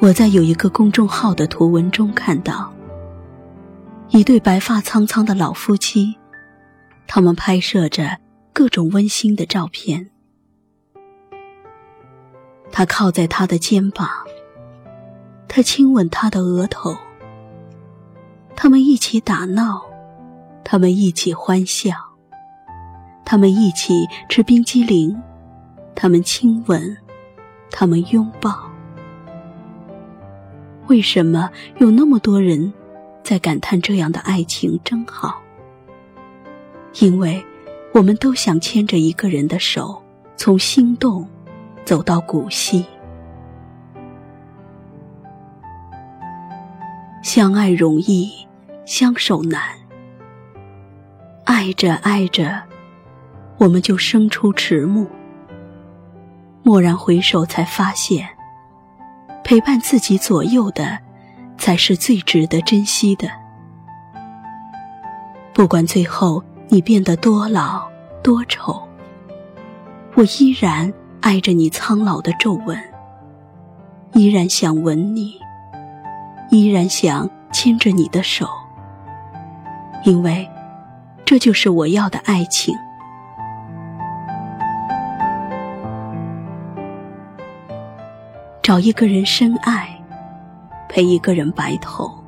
我在有一个公众号的图文中看到，一对白发苍苍的老夫妻，他们拍摄着各种温馨的照片。他靠在他的肩膀，他亲吻他的额头。他们一起打闹，他们一起欢笑，他们一起吃冰激凌，他们亲吻，他们拥抱。为什么有那么多人在感叹这样的爱情真好？因为我们都想牵着一个人的手，从心动走到古稀。相爱容易，相守难。爱着爱着，我们就生出迟暮。蓦然回首，才发现。陪伴自己左右的，才是最值得珍惜的。不管最后你变得多老多丑，我依然爱着你苍老的皱纹，依然想吻你，依然想牵着你的手，因为这就是我要的爱情。找一个人深爱，陪一个人白头。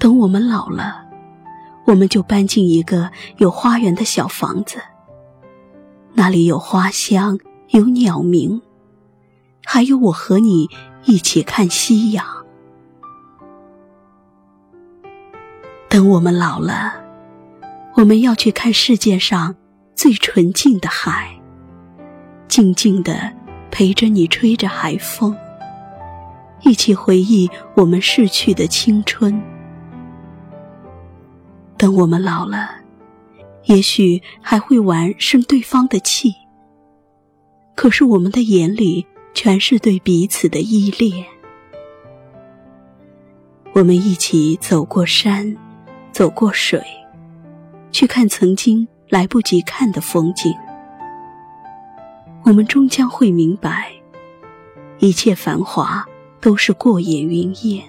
等我们老了，我们就搬进一个有花园的小房子，那里有花香，有鸟鸣，还有我和你一起看夕阳。等我们老了，我们要去看世界上最纯净的海，静静的。陪着你吹着海风，一起回忆我们逝去的青春。等我们老了，也许还会玩生对方的气。可是我们的眼里全是对彼此的依恋。我们一起走过山，走过水，去看曾经来不及看的风景。我们终将会明白，一切繁华都是过眼云烟。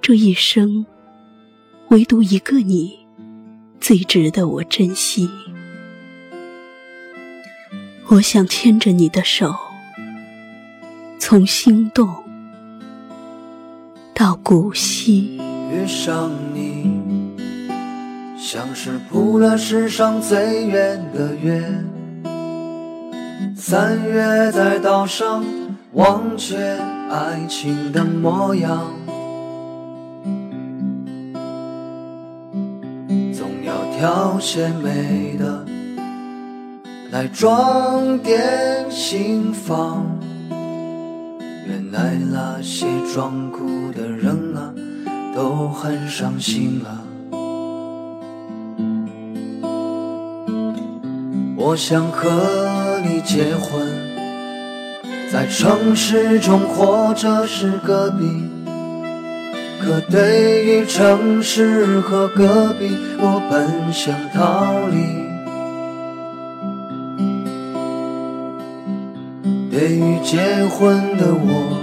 这一生，唯独一个你，最值得我珍惜。我想牵着你的手，从心动到古稀。遇上你，像是铺了世上最远的月。三月在岛上忘却爱情的模样，总要挑些美的来装点心房。原来那些装酷的人啊，都很伤心啊。我想和。你结婚，在城市中或者是隔壁，可对于城市和隔壁，我本想逃离。对于结婚的我，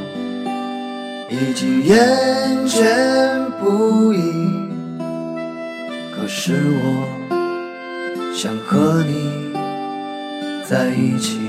已经厌倦不已。可是我想和你。在一起。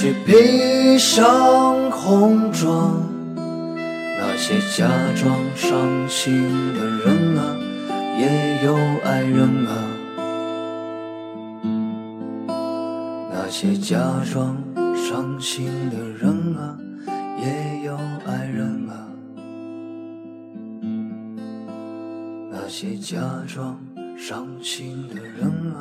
去披上红妆。那些假装伤心的人啊，也有爱人啊。那些假装伤心的人啊，也有爱人啊。那些假装伤心的人啊，